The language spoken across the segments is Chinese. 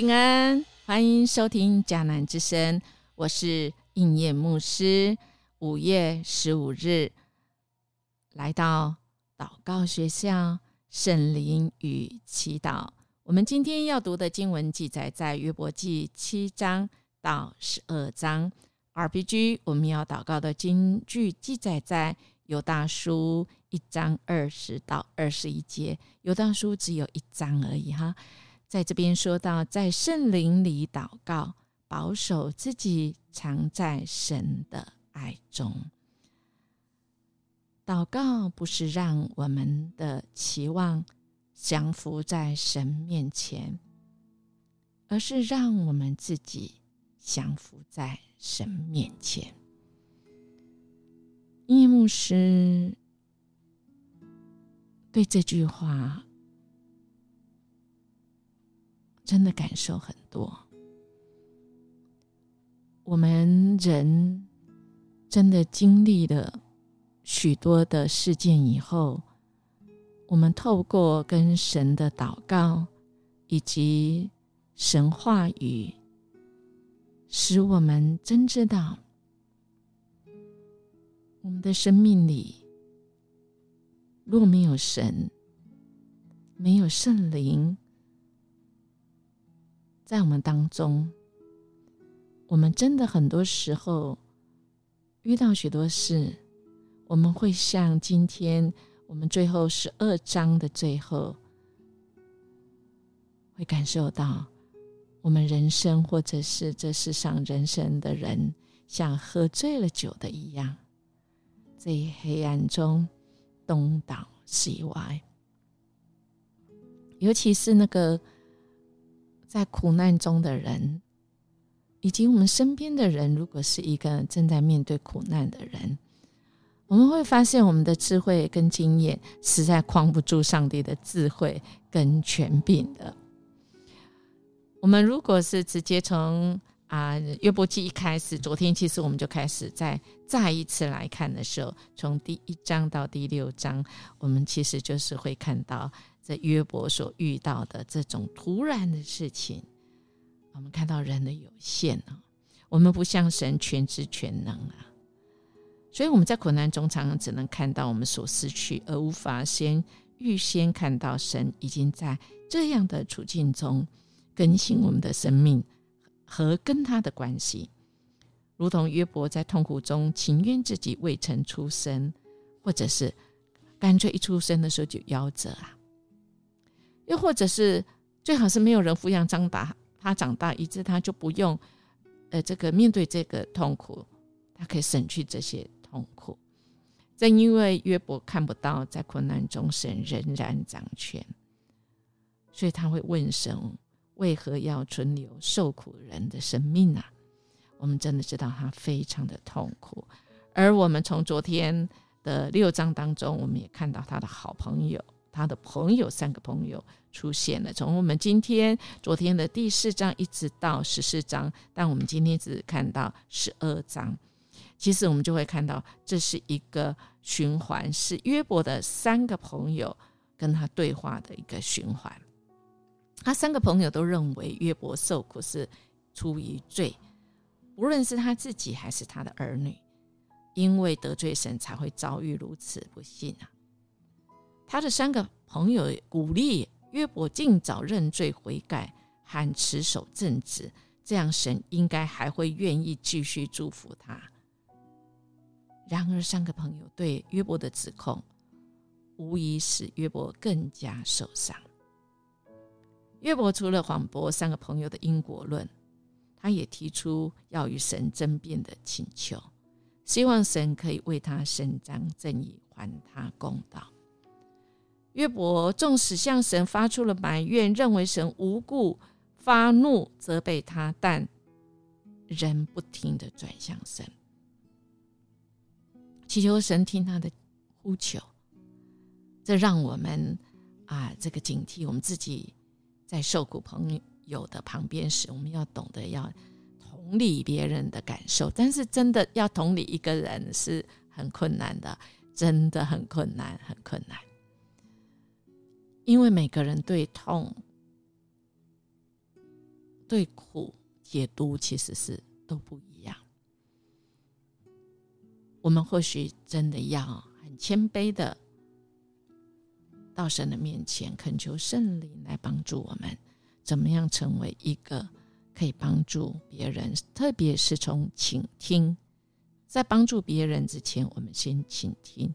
平安，欢迎收听迦南之声，我是应验牧师。五月十五日，来到祷告学校，圣灵与祈祷。我们今天要读的经文记载在约伯记七章到十二章。RPG，我们要祷告的经句记载在犹大书一章二十到二十一节。犹大书只有一章而已，哈。在这边说到，在圣灵里祷告，保守自己藏在神的爱中。祷告不是让我们的期望降服在神面前，而是让我们自己降服在神面前。叶牧师对这句话。真的感受很多。我们人真的经历了许多的事件以后，我们透过跟神的祷告以及神话语，使我们真知道我们的生命里若没有神，没有圣灵。在我们当中，我们真的很多时候遇到许多事，我们会像今天我们最后十二章的最后，会感受到我们人生或者是这世上人生的人，像喝醉了酒的一样，在黑暗中东倒西歪，尤其是那个。在苦难中的人，以及我们身边的人，如果是一个正在面对苦难的人，我们会发现我们的智慧跟经验实在框不住上帝的智慧跟权柄的。我们如果是直接从啊约伯记一开始，昨天其实我们就开始在再一次来看的时候，从第一章到第六章，我们其实就是会看到。在约伯所遇到的这种突然的事情，我们看到人的有限啊，我们不像神全知全能啊，所以我们在苦难中常常只能看到我们所失去，而无法先预先看到神已经在这样的处境中更新我们的生命和跟他的关系，如同约伯在痛苦中情愿自己未曾出生，或者是干脆一出生的时候就夭折啊。又或者是最好是没有人抚养长大，他长大以致他就不用，呃，这个面对这个痛苦，他可以省去这些痛苦。正因为约伯看不到在困难中神仍然掌权，所以他会问神：为何要存留受苦人的生命啊？我们真的知道他非常的痛苦。而我们从昨天的六章当中，我们也看到他的好朋友。他的朋友三个朋友出现了，从我们今天昨天的第四章一直到十四章，但我们今天只看到十二章。其实我们就会看到，这是一个循环，是约伯的三个朋友跟他对话的一个循环。他三个朋友都认为约伯受苦是出于罪，无论是他自己还是他的儿女，因为得罪神才会遭遇如此不幸啊。他的三个朋友鼓励约伯尽早认罪悔改，和持守正直，这样神应该还会愿意继续祝福他。然而，三个朋友对约伯的指控，无疑使约伯更加受伤。约伯除了反驳三个朋友的因果论，他也提出要与神争辩的请求，希望神可以为他伸张正义，还他公道。约伯纵使向神发出了埋怨，认为神无故发怒责备他，但仍不停的转向神，祈求神听他的呼求。这让我们啊，这个警惕我们自己在受苦朋友的旁边时，我们要懂得要同理别人的感受。但是真的要同理一个人是很困难的，真的很困难，很困难。因为每个人对痛对苦解读其实是都不一样。我们或许真的要很谦卑的到神的面前，恳求圣灵来帮助我们，怎么样成为一个可以帮助别人，特别是从倾听，在帮助别人之前，我们先倾听。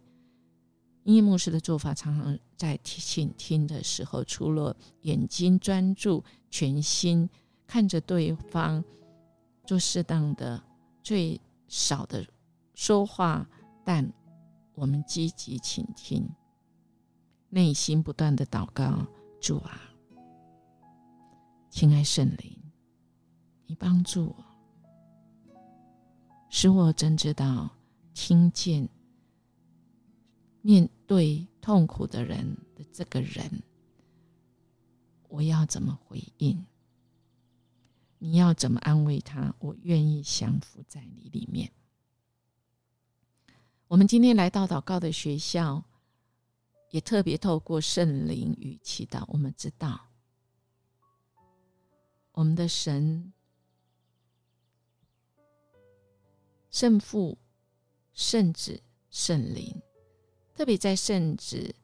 音乐牧师的做法，常常在倾听的时候，除了眼睛专注、全心看着对方，做适当的、最少的。说话，但我们积极倾听，内心不断的祷告。主啊，亲爱圣灵，你帮助我，使我真知道听见面对痛苦的人的这个人，我要怎么回应？你要怎么安慰他？我愿意降服在你里面。我们今天来到祷告的学校，也特别透过圣灵与祈祷，我们知道我们的神、圣父、圣子、圣灵，特别在圣子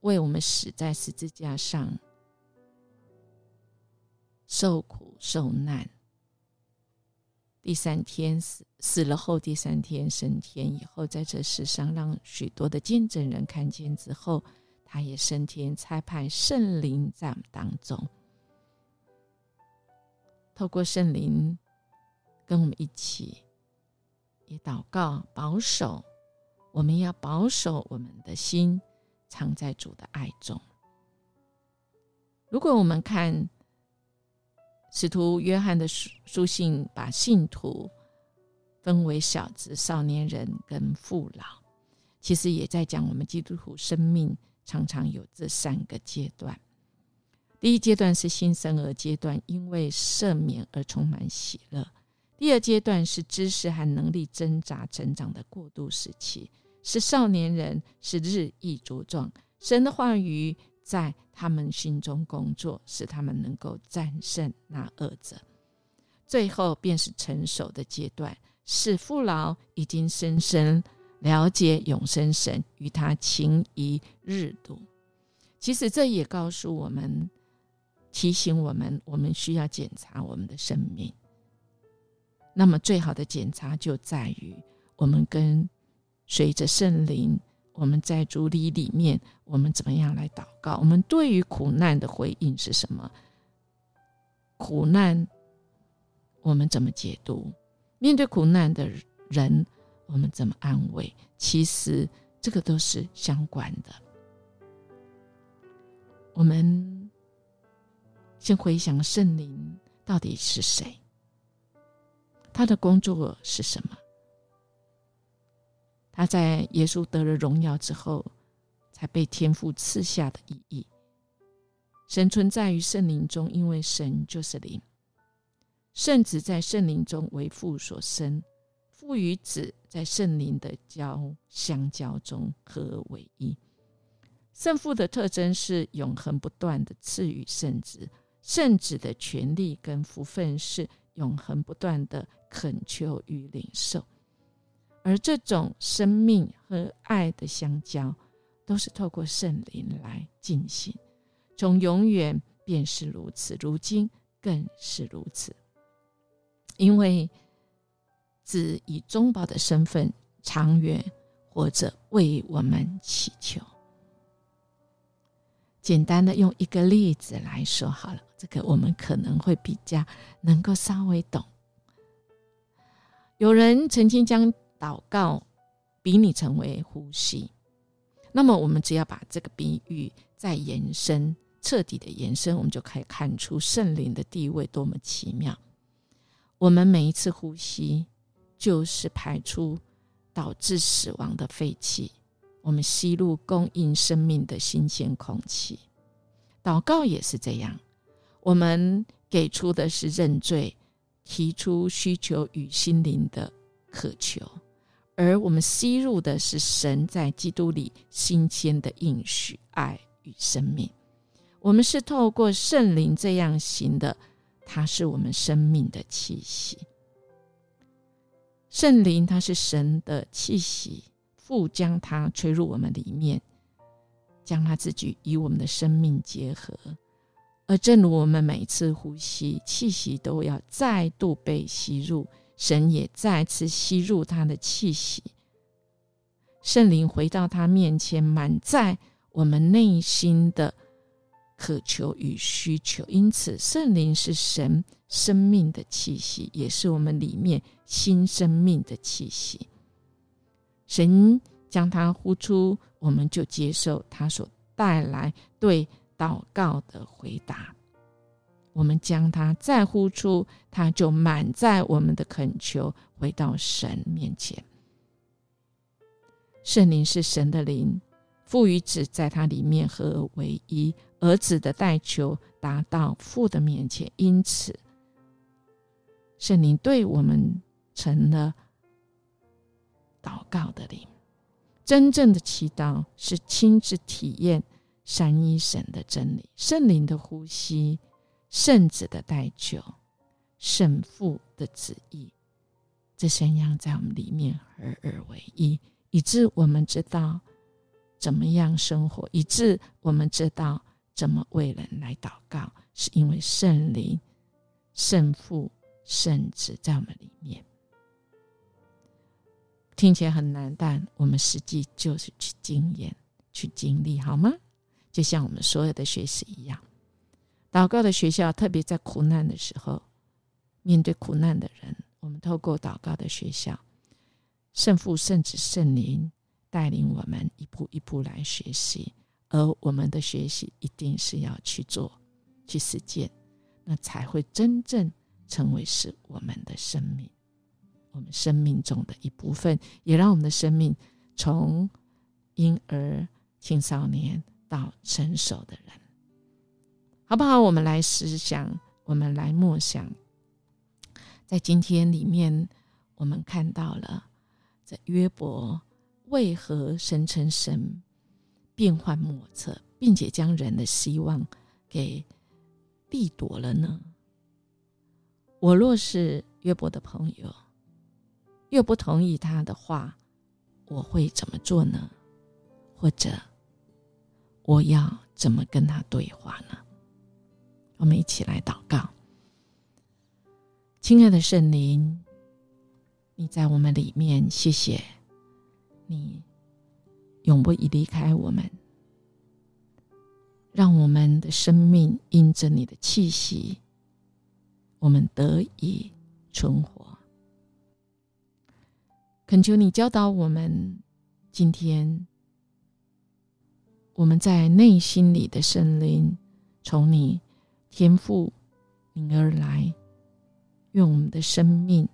为我们死在十字架上受苦受难。第三天死死了后，第三天升天以后，在这世上让许多的见证人看见之后，他也升天，差派圣灵在当中，透过圣灵跟我们一起也祷告保守，我们要保守我们的心藏在主的爱中。如果我们看。使徒约翰的书书信把信徒分为小子、少年人跟父老，其实也在讲我们基督徒生命常常有这三个阶段。第一阶段是新生儿阶段，因为赦免而充满喜乐；第二阶段是知识和能力挣扎成长的过渡时期，是少年人，是日益茁壮。神的话语。在他们心中工作，使他们能够战胜那恶者。最后便是成熟的阶段，是父老已经深深了解永生神，与他情谊日度。其实这也告诉我们，提醒我们，我们需要检查我们的生命。那么，最好的检查就在于我们跟随着圣灵。我们在主里里面，我们怎么样来祷告？我们对于苦难的回应是什么？苦难我们怎么解读？面对苦难的人，我们怎么安慰？其实这个都是相关的。我们先回想圣灵到底是谁？他的工作是什么？他在耶稣得了荣耀之后，才被天父赐下的意义。神存在于圣灵中，因为神就是灵。圣子在圣灵中为父所生，父与子在圣灵的交相交中合而为一。圣父的特征是永恒不断的赐予圣子，圣子的权利跟福分是永恒不断的恳求与领受。而这种生命和爱的相交，都是透过圣灵来进行。从永远便是如此，如今更是如此。因为子以中保的身份，长远活着为我们祈求。简单的用一个例子来说好了，这个我们可能会比较能够稍微懂。有人曾经将祷告比拟成为呼吸，那么我们只要把这个比喻再延伸，彻底的延伸，我们就可以看出圣灵的地位多么奇妙。我们每一次呼吸，就是排出导致死亡的废气；我们吸入供应生命的新鲜空气。祷告也是这样，我们给出的是认罪，提出需求与心灵的渴求。而我们吸入的是神在基督里新鲜的应许、爱与生命。我们是透过圣灵这样行的，它是我们生命的气息。圣灵它是神的气息，父将它吹入我们里面，将它自己与我们的生命结合。而正如我们每次呼吸，气息都要再度被吸入，神也再次吸入他的气息。圣灵回到他面前，满载我们内心的渴求与需求。因此，圣灵是神生命的气息，也是我们里面新生命的气息。神将它呼出，我们就接受它所带来对祷告的回答。我们将它再呼出，它就满载我们的恳求，回到神面前。圣灵是神的灵，父与子在它里面合而为一，儿子的代求达到父的面前，因此圣灵对我们成了祷告的灵。真正的祈祷是亲自体验三一神的真理，圣灵的呼吸，圣子的代求，圣父的旨意，这三样在我们里面合而为一。以致我们知道怎么样生活，以致我们知道怎么为人来祷告，是因为圣灵、圣父、圣子在我们里面。听起来很难，但我们实际就是去经验、去经历，好吗？就像我们所有的学习一样，祷告的学校，特别在苦难的时候，面对苦难的人，我们透过祷告的学校。圣父、圣子、圣灵带领我们一步一步来学习，而我们的学习一定是要去做、去实践，那才会真正成为是我们的生命，我们生命中的一部分，也让我们的生命从婴儿、青少年到成熟的人，好不好？我们来思想，我们来默想，在今天里面，我们看到了。这约伯为何声称神变幻莫测，并且将人的希望给剥夺了呢？我若是约伯的朋友，又不同意他的话，我会怎么做呢？或者我要怎么跟他对话呢？我们一起来祷告，亲爱的圣灵。你在我们里面，谢谢你永不离开我们，让我们的生命因着你的气息，我们得以存活。恳求你教导我们，今天我们在内心里的圣灵，从你天赋你而来，用我们的生命。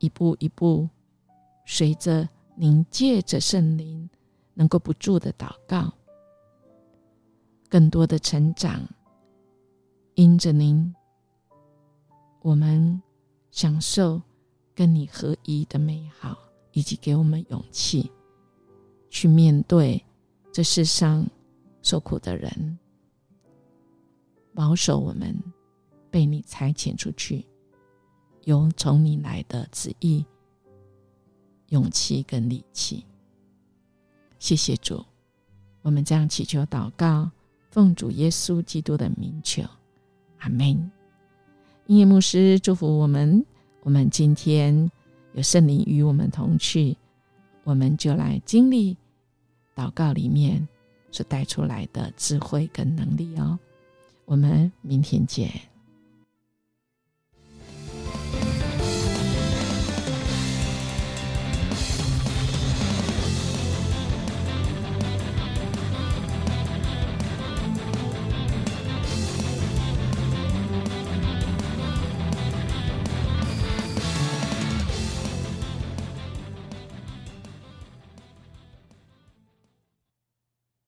一步一步，随着您借着圣灵，能够不住的祷告，更多的成长，因着您，我们享受跟你合一的美好，以及给我们勇气，去面对这世上受苦的人，保守我们被你差遣出去。有从你来的旨意、勇气跟力气，谢谢主。我们这样祈求祷告，奉主耶稣基督的名求，阿门。音乐牧师祝福我们。我们今天有圣灵与我们同去，我们就来经历祷告里面所带出来的智慧跟能力哦。我们明天见。